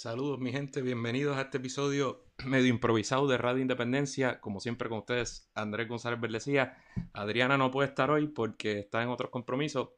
Saludos mi gente, bienvenidos a este episodio medio improvisado de Radio Independencia. Como siempre con ustedes, Andrés González Berlecía. Adriana no puede estar hoy porque está en otros compromisos,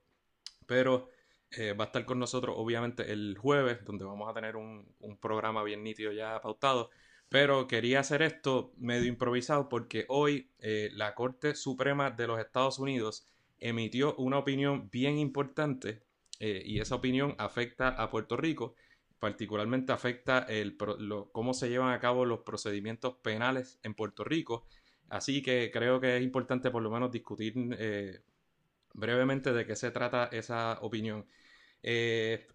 pero eh, va a estar con nosotros obviamente el jueves, donde vamos a tener un, programa bien nítido ya pautado. Pero quería hacer esto medio improvisado porque hoy eh, la Corte Suprema de los Estados Unidos emitió una opinión bien importante eh, y esa opinión afecta a Puerto Rico particularmente afecta el, cómo se llevan a cabo los procedimientos penales en Puerto Rico. Así que creo que es importante por lo menos discutir eh, brevemente de qué se trata esa opinión. Eh,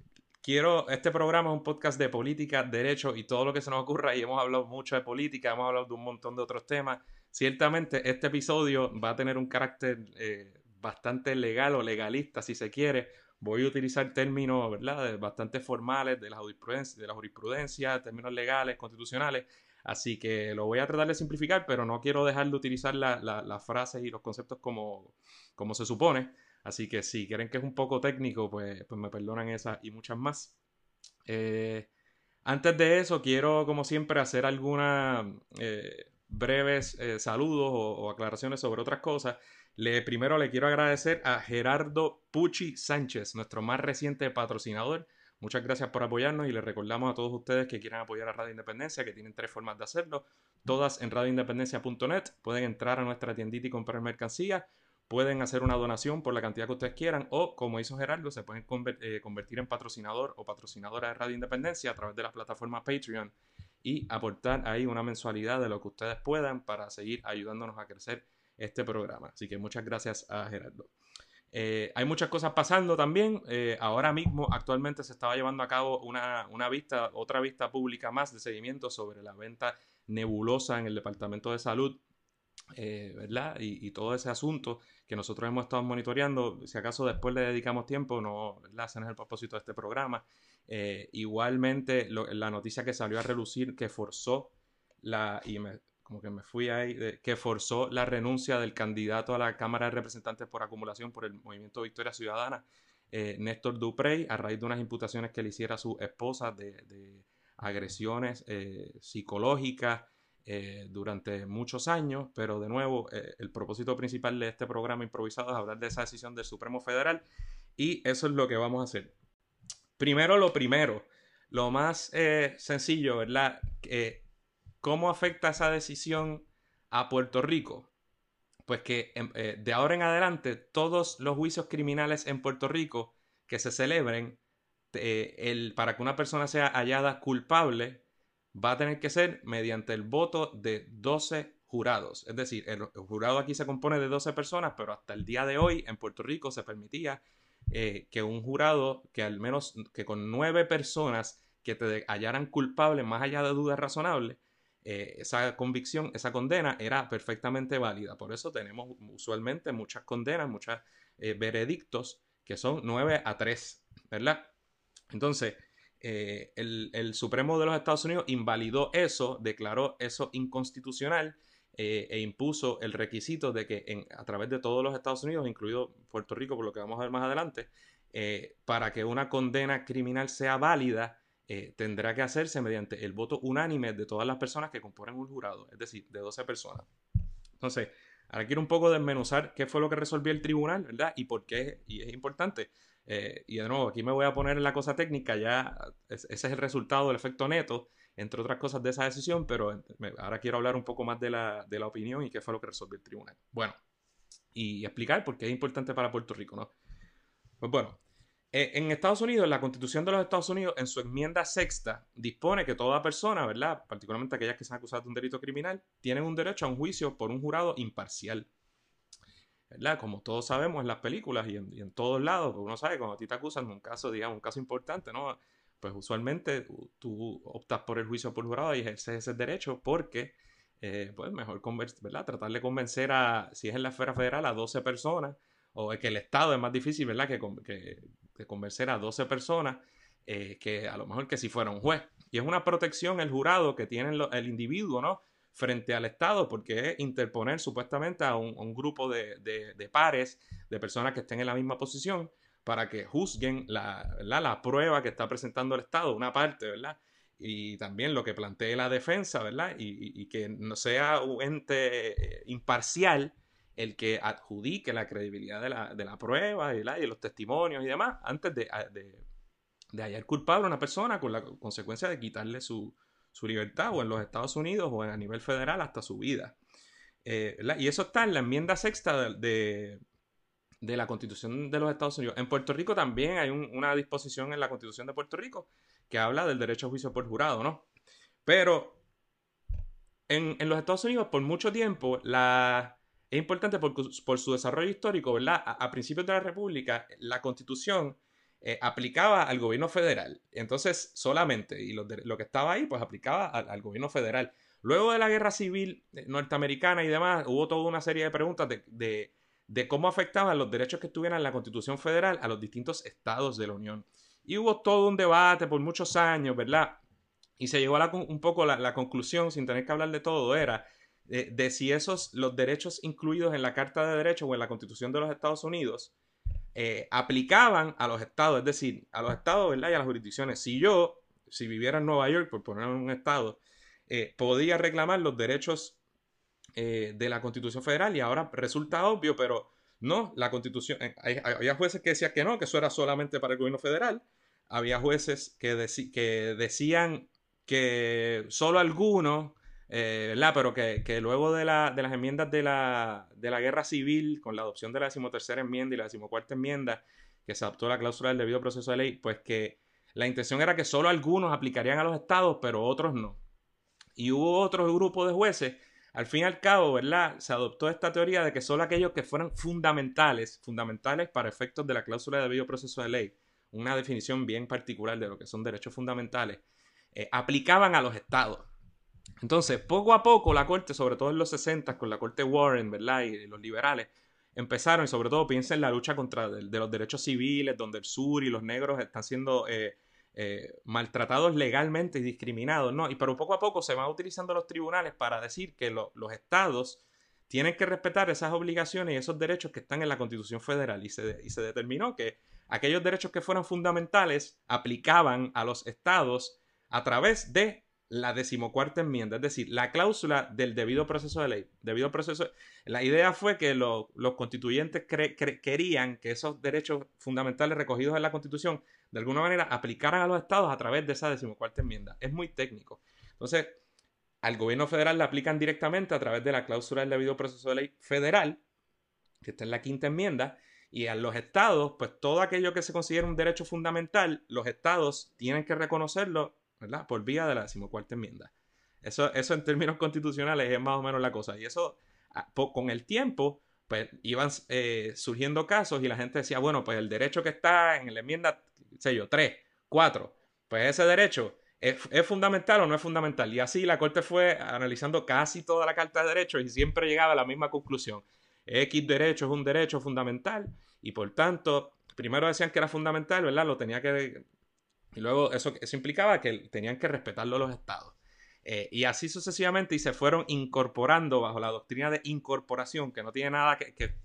quiero, este programa es un podcast de política, derecho y todo lo que se nos ocurra y hemos hablado mucho de política, hemos hablado de un montón de otros temas. Ciertamente este episodio va a tener un carácter eh, bastante legal o legalista si se quiere, voy a utilizar términos, ¿verdad?, bastante formales de la jurisprudencia, de la jurisprudencia, términos legales, constitucionales, así que lo voy a tratar de simplificar, pero no quiero dejar de utilizar las frases y los conceptos como, como se supone, así que si quieren que es un poco técnico, pues, pues me perdonan esas y muchas más. Eh, antes de eso, quiero, como siempre, hacer algunas eh, breves eh, saludos o aclaraciones sobre otras cosas. Le, primero le quiero agradecer a Gerardo Pucci Sánchez, nuestro más reciente patrocinador. Muchas gracias por apoyarnos y les recordamos a todos ustedes que quieran apoyar a Radio Independencia, que tienen tres formas de hacerlo, todas en radioindependencia.net. Pueden entrar a nuestra tiendita y comprar mercancía, pueden hacer una donación por la cantidad que ustedes quieran o, como hizo Gerardo, se pueden eh, convertir en patrocinador o patrocinadora de Radio Independencia a través de la plataforma Patreon y aportar ahí una mensualidad de lo que ustedes puedan para seguir ayudándonos a crecer este programa. Así que muchas gracias a Gerardo. Eh, hay muchas cosas pasando también. Eh, ahora mismo, actualmente se estaba llevando a cabo una, vista, otra vista pública más de seguimiento sobre la venta nebulosa en el Departamento de Salud, eh, ¿verdad? Y, todo ese asunto que nosotros hemos estado monitoreando. Si acaso después le dedicamos tiempo, no, ¿verdad? El propósito de este programa. igualmente, la noticia que salió a relucir que forzó la, como que me fui ahí, que forzó la renuncia del candidato a la Cámara de Representantes por acumulación por el Movimiento Victoria Ciudadana, eh, Néstor Duprey, a raíz de unas imputaciones que le hiciera a su esposa de, agresiones eh, psicológicas eh, durante muchos años, pero de nuevo, el propósito principal de este programa improvisado es hablar de esa decisión del Supremo Federal y eso es lo que vamos a hacer. Primero lo primero, lo más sencillo, ¿verdad? ¿Cómo afecta esa decisión a Puerto Rico? Pues que em, eh, de ahora en adelante todos los juicios criminales en Puerto Rico que se celebren el, para que una persona sea hallada culpable va a tener que ser mediante el voto de 12 jurados. Es decir, el, jurado aquí se compone de 12 personas, pero hasta el día de hoy en Puerto Rico se permitía eh, que un jurado, que al menos que con 9 personas que te hallaran culpable más allá de dudas razonables, eh, esa convicción, esa condena era perfectamente válida. Por eso tenemos usualmente muchas condenas, muchos eh, veredictos que son 9 a 3, ¿verdad? Entonces, eh, el, Supremo de los Estados Unidos invalidó eso, declaró eso inconstitucional e impuso el requisito de que a través de todos los Estados Unidos, incluido Puerto Rico, por lo que vamos a ver más adelante, para que una condena criminal sea válida, eh, tendrá que hacerse mediante el voto unánime de todas las personas que componen un jurado, es decir, de 12 personas. Entonces, ahora quiero un poco desmenuzar qué fue lo que resolvió el tribunal, ¿verdad? Y por qué, y es importante. Eh, y de nuevo, aquí me voy a poner en la cosa técnica, ya ese es el resultado del efecto neto, entre otras cosas de esa decisión, pero ahora quiero hablar un poco más de la, de la opinión y qué fue lo que resolvió el tribunal. Bueno, y explicar por qué es importante para Puerto Rico, ¿no? Pues bueno, eh, en Estados Unidos, la Constitución de los Estados Unidos, en su enmienda sexta, dispone que toda persona, ¿verdad? Particularmente aquellas que se han acusado de un delito criminal, tienen un derecho a un juicio por un jurado imparcial. ¿Verdad? Como todos sabemos en las películas y en, todos lados, porque uno sabe, cuando a ti te acusan de un caso, digamos, un caso importante, ¿no? Pues usualmente tú, optas por el juicio por jurado y ejerces ese derecho porque, eh, pues mejor, ¿verdad? Tratar de convencer a, si es en la esfera federal, a 12 personas, o es que el Estado es más difícil, ¿verdad? Que de convencer a 12 personas eh, que a lo mejor que si fuera un juez. Y es una protección el jurado que tiene el individuo, ¿no? Frente al Estado, porque es interponer supuestamente a un, grupo de, pares, de personas que estén en la misma posición, para que juzguen la, la, prueba que está presentando el Estado, una parte, ¿verdad? y también lo que plantee la defensa, ¿verdad? Y, que no sea un ente eh, imparcial el que adjudique la credibilidad de la, de la prueba y, los testimonios y demás antes de, de, hallar culpable a una persona con la consecuencia de quitarle su, su libertad o en los Estados Unidos o a nivel federal hasta su vida. Eh, y eso está en la enmienda sexta de, de, la Constitución de los Estados Unidos. En Puerto Rico también hay una disposición en la Constitución de Puerto Rico que habla del derecho a juicio por jurado, ¿no? Pero en, los Estados Unidos por mucho tiempo la, es importante por, su desarrollo histórico, ¿verdad? A, principios de la República, la Constitución eh, aplicaba al gobierno federal. Entonces, solamente, y lo, que estaba ahí, pues aplicaba al, gobierno federal. Luego de la guerra civil eh, norteamericana y demás, hubo toda una serie de preguntas de, cómo afectaban los derechos que estuvieran en la Constitución federal a los distintos estados de la Unión. Y hubo todo un debate por muchos años, ¿verdad? Y se llegó a un poco la, conclusión, sin tener que hablar de todo, era de, si esos, los derechos incluidos en la Carta de Derechos o en la Constitución de los Estados Unidos, eh, aplicaban a los estados, es decir, a los estados, ¿verdad? Y a las jurisdicciones. Si yo, si viviera en Nueva York, por poner un estado, eh, podía reclamar los derechos eh, de la Constitución Federal y ahora resulta obvio, pero no, la Constitución, había jueces que decían que no, que eso era solamente para el gobierno federal, había jueces que, que decían que solo algunos, eh, ¿verdad? Pero que, luego de, la, de, las enmiendas de la, de la guerra civil, con la adopción de la decimotercera enmienda y la decimocuarta enmienda, que se adoptó la cláusula del debido proceso de ley, pues que la intención era que solo algunos aplicarían a los estados, pero otros no. Y hubo otro grupo de jueces, al fin y al cabo, ¿verdad? Se adoptó esta teoría de que solo aquellos que fueran fundamentales, fundamentales para efectos de la cláusula del debido proceso de ley, una definición bien particular de lo que son derechos fundamentales, eh, aplicaban a los estados. Entonces, poco a poco la Corte, sobre todo en los 60, con la Corte Warren, ¿verdad? Y los liberales, empezaron, y sobre todo piensa en la lucha contra de, los derechos civiles, donde el sur y los negros están siendo eh, eh, maltratados legalmente y discriminados, ¿no? Y pero poco a poco se van utilizando los tribunales para decir que los estados tienen que respetar esas obligaciones y esos derechos que están en la Constitución Federal. Y se, y se determinó que aquellos derechos que fueran fundamentales aplicaban a los estados a través de la decimocuarta enmienda, es decir, la cláusula del debido proceso de ley. Debido proceso, la idea fue que los constituyentes querían que esos derechos fundamentales recogidos en la Constitución de alguna manera aplicaran a los estados a través de esa decimocuarta enmienda. Es muy técnico. Entonces, al gobierno federal le aplican directamente a través de la cláusula del debido proceso de ley federal, que está en la quinta enmienda, y a los estados, pues todo aquello que se considera un derecho fundamental, los estados tienen que reconocerlo ¿verdad? Por vía de la decimocuarta enmienda. Eso, eso en términos constitucionales es más o menos la cosa. Y eso, ah, con el tiempo, pues iban eh, surgiendo casos y la gente decía, bueno, pues el derecho que está en la enmienda, sé yo, 3, 4, pues ese derecho ¿Es, fundamental o no es fundamental? Y así la Corte fue analizando casi toda la Carta de Derechos y siempre llegaba a la misma conclusión. X derecho es un derecho fundamental y por tanto, primero decían que era fundamental, ¿verdad? Lo tenía que y luego eso, eso implicaba que tenían que respetarlo los estados. Eh, y así sucesivamente y se fueron incorporando bajo la doctrina de incorporación, que no tiene nada que, que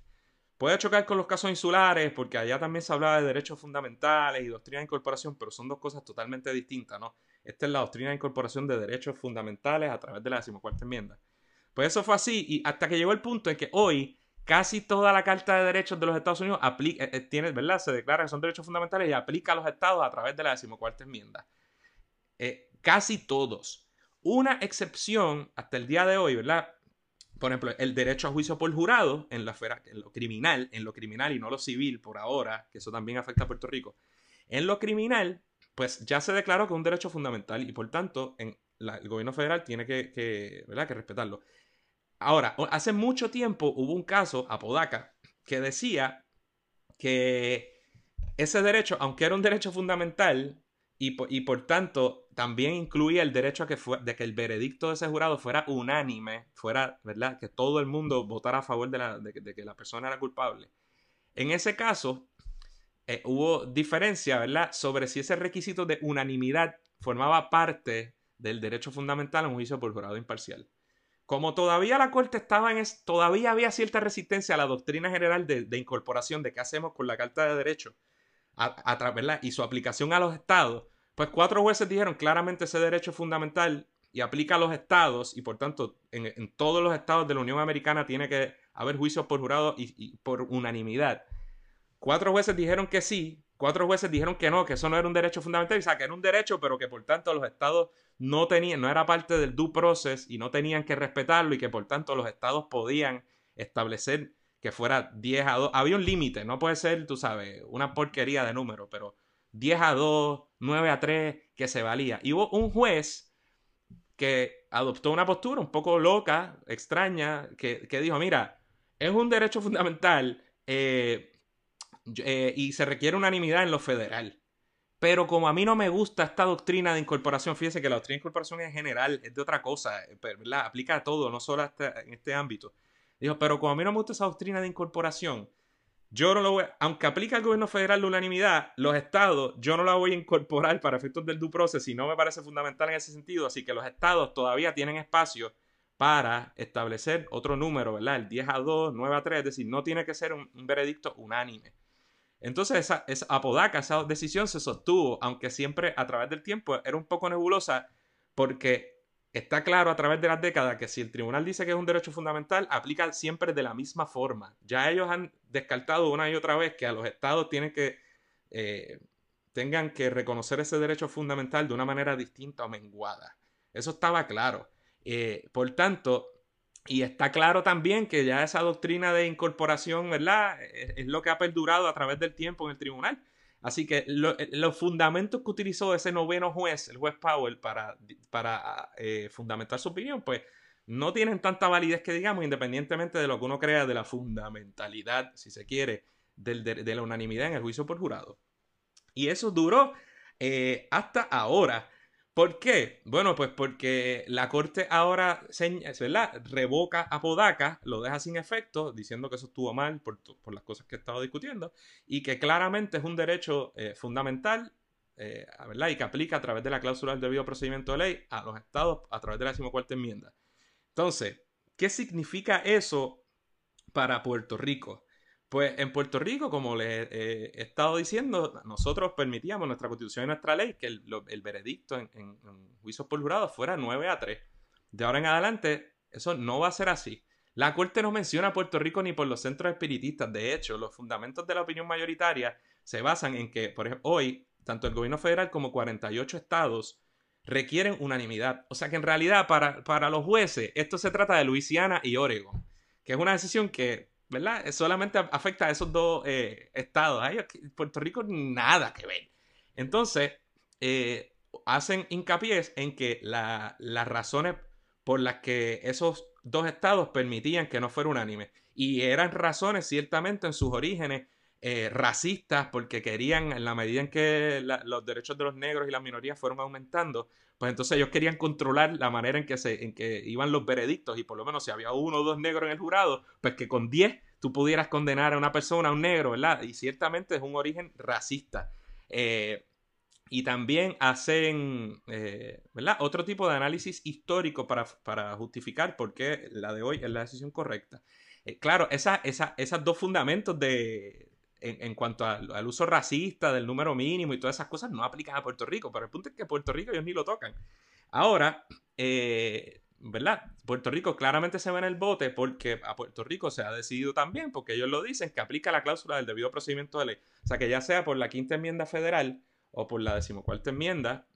puede chocar con los casos insulares, porque allá también se hablaba de derechos fundamentales y doctrina de incorporación, pero son dos cosas totalmente distintas, ¿no? Esta es la doctrina de incorporación de derechos fundamentales a través de la decimocuarta enmienda. Pues eso fue así, y hasta que llegó el punto en que hoy casi toda la Carta de Derechos de los Estados Unidos aplica, eh, eh, tiene, ¿verdad? Se declara que son derechos fundamentales y aplica a los estados a través de la decimocuarta enmienda. Eh, casi todos. Una excepción hasta el día de hoy, ¿verdad? Por ejemplo, el derecho a juicio por jurado en, la esfera, en lo criminal, en lo criminal y no lo civil por ahora, que eso también afecta a Puerto Rico. En lo criminal, pues ya se declaró que es un derecho fundamental y por tanto el gobierno federal tiene que, ¿verdad? que respetarlo. Ahora, hace mucho tiempo hubo un caso, Apodaca, que decía que ese derecho, aunque era un derecho fundamental y, por tanto también incluía el derecho de que el veredicto de ese jurado fuera unánime, fuera, ¿verdad? Que todo el mundo votara a favor de, que la persona era culpable. En ese caso, eh, hubo diferencia, ¿verdad? Sobre si ese requisito de unanimidad formaba parte del derecho fundamental a un juicio por jurado imparcial. Como todavía la Corte estaba en... todavía había cierta resistencia a la doctrina general de, incorporación de qué hacemos con la Carta de Derechos a, y su aplicación a los estados, Pues cuatro jueces dijeron claramente ese derecho fundamental y aplica a los estados y por tanto en, todos los estados de la Unión Americana tiene que haber juicios por jurado y, por unanimidad. Cuatro jueces dijeron que sí, cuatro jueces dijeron que no, que eso no era un derecho fundamental, o sea, que era un derecho, pero que por tanto los estados no tenían, no era parte del due process y no tenían que respetarlo y que por tanto los estados podían establecer que fuera 10 a 2. Había un límite, no puede ser, tú sabes, una porquería de número, pero 10 a 2, 9 a 3, que se valía. Y hubo un juez que adoptó una postura un poco loca, extraña, que, dijo, mira, es un derecho fundamental eh, eh, y se requiere unanimidad en lo federal. Pero como a mí no me gusta esta doctrina de incorporación, fíjese que la doctrina de incorporación en general es de otra cosa, eh, ¿verdad? Aplica a todo, no solo en este ámbito. Dijo, pero como a mí no me gusta esa doctrina de incorporación, yo no lo voy, aunque aplica al gobierno federal la unanimidad, los estados, yo no la voy a incorporar para efectos del due process y no me parece fundamental en ese sentido, así que los estados todavía tienen espacio para establecer otro número, ¿verdad? El 10 a 2, 9 a 3, es decir, no tiene que ser un, veredicto unánime. Entonces esa, apodaca, esa decisión se sostuvo, aunque siempre a través del tiempo era un poco nebulosa, porque está claro a través de las décadas que si el tribunal dice que es un derecho fundamental, aplica siempre de la misma forma. Ya ellos han descartado una y otra vez que a los estados tienen que eh, tengan que reconocer ese derecho fundamental de una manera distinta o menguada. Eso estaba claro. Eh, por tanto, y está claro también que ya esa doctrina de incorporación, ¿verdad? es, lo que ha perdurado a través del tiempo en el tribunal. Así que eh, los fundamentos que utilizó ese noveno juez, el juez Powell, para, para eh, fundamentar su opinión, pues no tienen tanta validez que digamos, independientemente de lo que uno crea de la fundamentalidad, si se quiere, de, la unanimidad en el juicio por jurado. Y eso duró eh, hasta ahora. ¿Por qué? Bueno, pues porque la corte ahora ¿verdad? revoca a Podaca, lo deja sin efecto, diciendo que eso estuvo mal por, las cosas que he estado discutiendo, y que claramente es un derecho eh, fundamental, eh. Y que aplica a través de la cláusula del debido procedimiento de ley a los estados a través de la decimocuarta enmienda. Entonces, ¿qué significa eso para Puerto Rico? Pues en Puerto Rico, como les he estado diciendo, nosotros permitíamos nuestra constitución y nuestra ley que el, veredicto en, juicios por jurado fuera 9 a 3. De ahora en adelante, eso no va a ser así. La Corte no menciona a Puerto Rico ni por los centros espiritistas. De hecho, los fundamentos de la opinión mayoritaria se basan en que, por ejemplo, hoy, tanto el gobierno federal como 48 estados requieren unanimidad. O sea que en realidad, para, para los jueces, esto se trata de Luisiana y Oregon, que es una decisión que ¿verdad? Solamente afecta a esos dos eh, estados. Puerto Rico nada que ver. Entonces, eh, hacen hincapié en que las razones por las que esos dos estados permitían que no fuera unánime. Y eran razones ciertamente en sus orígenes eh, racistas porque querían, en la medida en que los derechos de los negros y las minorías fueron aumentando, pues entonces ellos querían controlar la manera en que, se, en que iban los veredictos y por lo menos si había uno o dos negros en el jurado, pues que con diez tú pudieras condenar a una persona, a un negro, ¿verdad? Y ciertamente es un origen racista. Eh, y también hacen, eh, ¿verdad? Otro tipo de análisis histórico para, justificar por qué la de hoy es la decisión correcta. Eh, claro, esa, esos dos fundamentos de, en, cuanto al, uso racista del número mínimo y todas esas cosas no aplican a Puerto Rico, pero el punto es que Puerto Rico ellos ni lo tocan. Ahora, eh, ¿verdad? Puerto Rico claramente se ve en el bote porque a Puerto Rico se ha decidido también, porque ellos lo dicen, que aplica la cláusula del debido procedimiento de ley. O sea, que ya sea por la quinta enmienda federal o por la decimocuarta enmienda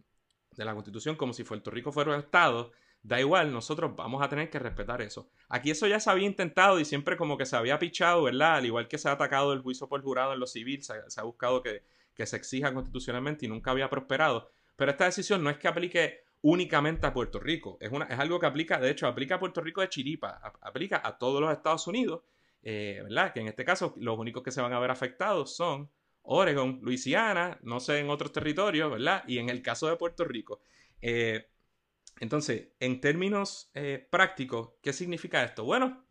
de la Constitución, como si Puerto Rico fuera un Estado, da igual, nosotros vamos a tener que respetar eso. Aquí eso ya se había intentado y siempre como que se había pichado, ¿verdad? Al igual que se ha atacado el juicio por jurado en lo civil, se, ha buscado que, se exija constitucionalmente y nunca había prosperado. Pero esta decisión no es que aplique únicamente a Puerto Rico, es, una, es algo que aplica, de hecho, aplica a Puerto Rico de chiripa, aplica a todos los Estados Unidos, eh, ¿verdad? Que en este caso los únicos que se van a ver afectados son Oregon, Luisiana, no sé, en otros territorios, ¿verdad? Y en el caso de Puerto Rico. Eh, entonces, en términos eh, prácticos, ¿qué significa esto? Bueno,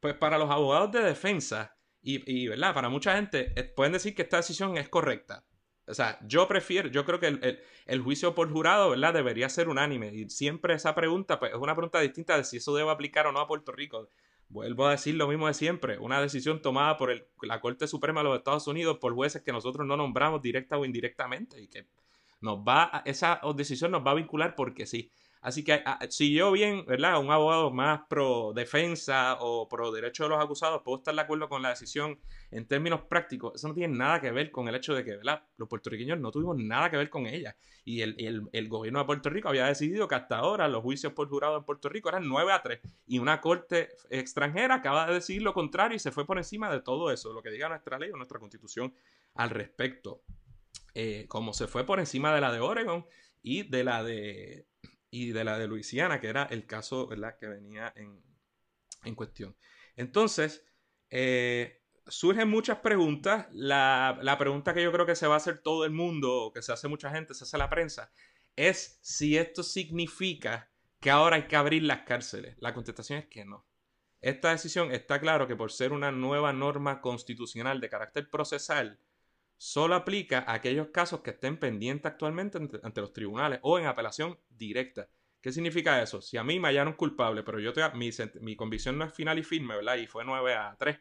pues para los abogados de defensa y, ¿verdad? Para mucha gente eh, pueden decir que esta decisión es correcta. O sea, yo prefiero, yo creo que el, juicio por jurado, ¿verdad? Debería ser unánime. Y siempre esa pregunta, pues es una pregunta distinta de si eso debe aplicar o no a Puerto Rico. Vuelvo a decir lo mismo de siempre. Una decisión tomada por la Corte Suprema de los Estados Unidos por jueces que nosotros no nombramos directa o indirectamente y que nos va, esa decisión nos va a vincular porque sí. Así que si yo bien, ¿verdad? Un abogado más pro defensa o pro derecho de los acusados, puedo estar de acuerdo con la decisión en términos prácticos. Eso no tiene nada que ver con el hecho de que, ¿verdad? Los puertorriqueños no tuvimos nada que ver con ella. Y el, el, gobierno de Puerto Rico había decidido que hasta ahora los juicios por jurado en Puerto Rico eran 9 a 3. Y una corte extranjera acaba de decidir lo contrario y se fue por encima de todo eso, lo que diga nuestra ley o nuestra constitución al respecto. Eh, como se fue por encima de la de Oregon y de la de y de la de Luisiana, que era el caso ¿verdad? que venía en, cuestión. Entonces, eh, surgen muchas preguntas. La, la, pregunta que yo creo que se va a hacer todo el mundo, que se hace mucha gente, se hace la prensa, es si esto significa que ahora hay que abrir las cárceles. La contestación es que no. Esta decisión está claro que por ser una nueva norma constitucional de carácter procesal, solo aplica a aquellos casos que estén pendientes actualmente ante, los tribunales o en apelación directa. ¿Qué significa eso? Si a mí me hallaron culpable, pero yo te, mi, mi convicción no es final y firme, ¿verdad? Y fue 9 a 3.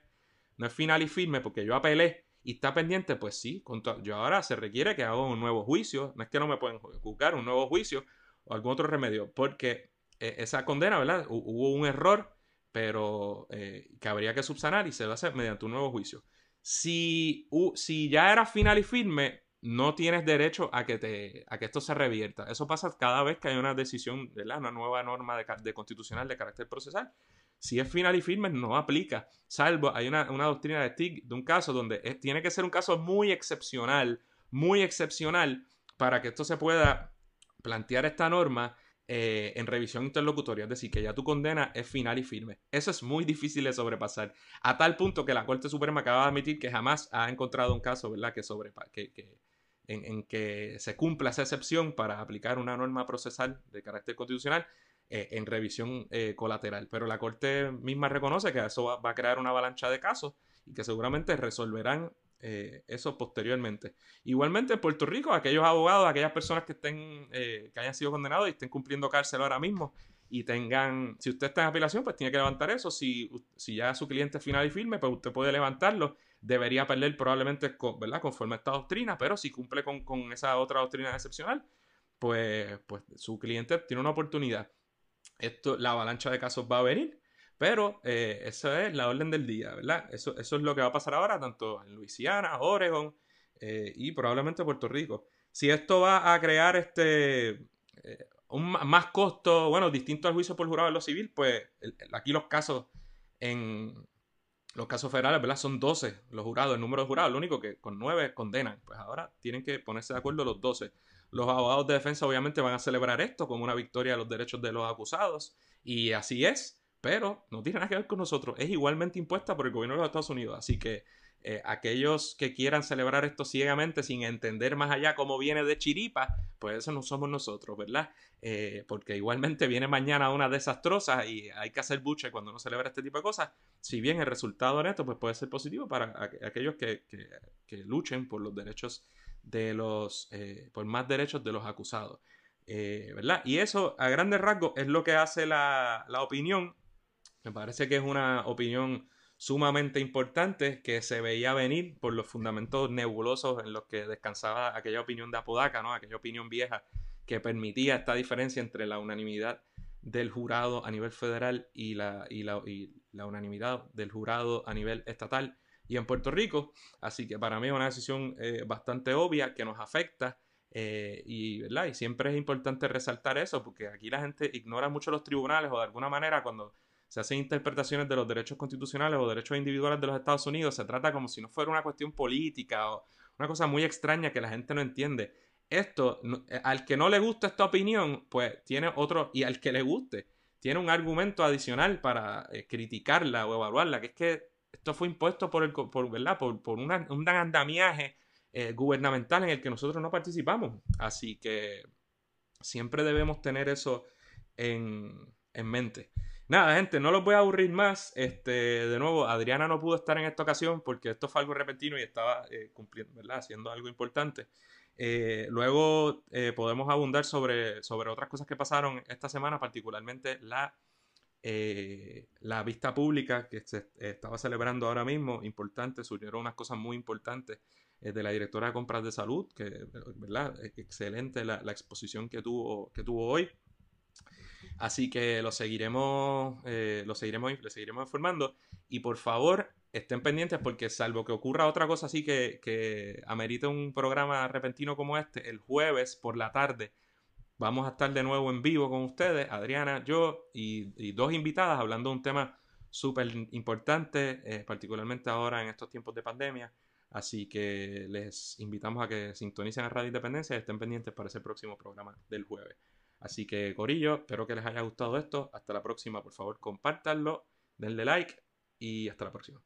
No es final y firme porque yo apelé y está pendiente, pues sí. Yo ahora se requiere que haga un nuevo juicio. No es que no me pueden juzgar un nuevo juicio o algún otro remedio, porque eh, esa condena, ¿verdad? Hubo un error, pero eh, que habría que subsanar y se va a hacer mediante un nuevo juicio si, ya era final y firme, no tienes derecho a que, te, a que esto se revierta. Eso pasa cada vez que hay una decisión, ¿verdad? una nueva norma de, constitucional de carácter procesal. Si es final y firme, no aplica. Salvo, hay una, doctrina de TIC de un caso donde tiene que ser un caso muy excepcional, muy excepcional, para que esto se pueda plantear esta norma eh, en revisión interlocutoria, es decir, que ya tu condena es final y firme. Eso es muy difícil de sobrepasar, a tal punto que la Corte Suprema acaba de admitir que jamás ha encontrado un caso, ¿verdad?, que, que, en, que se cumpla esa excepción para aplicar una norma procesal de carácter constitucional eh, en revisión eh, colateral. Pero la Corte misma reconoce que eso va a crear una avalancha de casos y que seguramente resolverán eh, eso posteriormente. Igualmente en Puerto Rico, aquellos abogados, aquellas personas que estén, eh, que hayan sido condenados y estén cumpliendo cárcel ahora mismo y tengan, si usted está en apelación, pues tiene que levantar eso. Si, si ya su cliente es final y firme, pues usted puede levantarlo. Debería perder probablemente, ¿verdad? Conforme a esta doctrina, pero si cumple con, con esa otra doctrina excepcional, pues, pues su cliente tiene una oportunidad. Esto, la avalancha de casos va a venir pero eh, eso es la orden del día, ¿verdad? Eso, es lo que va a pasar ahora, tanto en Luisiana, Oregon eh, y probablemente Puerto Rico. Si esto va a crear este eh, un más costo, bueno, distinto al juicio por jurado en lo civil, pues aquí los casos en los casos federales, ¿verdad? Son 12 los jurados, el número de jurados, lo único que con 9 condenan. Pues ahora tienen que ponerse de acuerdo los 12. Los abogados de defensa obviamente van a celebrar esto como una victoria de los derechos de los acusados y así es pero no tiene nada que ver con nosotros. Es igualmente impuesta por el gobierno de los Estados Unidos. Así que eh, aquellos que quieran celebrar esto ciegamente sin entender más allá cómo viene de chiripa, pues eso no somos nosotros, ¿verdad? Eh, porque igualmente viene mañana una desastrosa y hay que hacer buche cuando uno celebra este tipo de cosas. Si bien el resultado en esto pues puede ser positivo para aquellos que, luchen por los derechos de los, eh, por más derechos de los acusados. ¿verdad? Y eso, a grandes rasgos, es lo que hace la opinión me parece que es una opinión sumamente importante que se veía venir por los fundamentos nebulosos en los que descansaba aquella opinión de Apodaca, ¿no? aquella opinión vieja que permitía esta diferencia entre la unanimidad del jurado a nivel federal y la, y la, unanimidad del jurado a nivel estatal y en Puerto Rico. Así que para mí es una decisión eh, bastante obvia que nos afecta eh, y, ¿verdad? y siempre es importante resaltar eso porque aquí la gente ignora mucho los tribunales o de alguna manera cuando se hacen interpretaciones de los derechos constitucionales o derechos individuales de los Estados Unidos, se trata como si no fuera una cuestión política o una cosa muy extraña que la gente no entiende. Esto, eh, al que no le gusta esta opinión, pues tiene otro, y al que le guste, tiene un argumento adicional para eh, criticarla o evaluarla, que es que esto fue impuesto por, el, ¿verdad? por, por un andamiaje eh, gubernamental en el que nosotros no participamos. Así que siempre debemos tener eso en mente. Nada, gente, no los voy a aburrir más. Este, de nuevo, Adriana no pudo estar en esta ocasión porque esto fue algo repentino y estaba eh, cumpliendo, ¿verdad? Haciendo algo importante. Eh, luego eh, podemos abundar sobre, sobre otras cosas que pasaron esta semana, particularmente la eh, la vista pública que se estaba celebrando ahora mismo, importante, surgieron unas cosas muy importantes de la directora de compras de salud, que, ¿verdad? Excelente la, exposición que tuvo, que tuvo hoy. Así que lo seguiremos, eh, lo seguiremos, le seguiremos informando. Y por favor, estén pendientes porque salvo que ocurra otra cosa así que, que amerite un programa repentino como este, el jueves por la tarde vamos a estar de nuevo en vivo con ustedes, Adriana, yo y, dos invitadas hablando de un tema súper importante, eh, particularmente ahora en estos tiempos de pandemia. Así que les invitamos a que sintonicen a Radio Independencia y estén pendientes para ese próximo programa del jueves. Así que, Corillo, espero que les haya gustado esto. Hasta la próxima, por favor, compártanlo, denle like y hasta la próxima.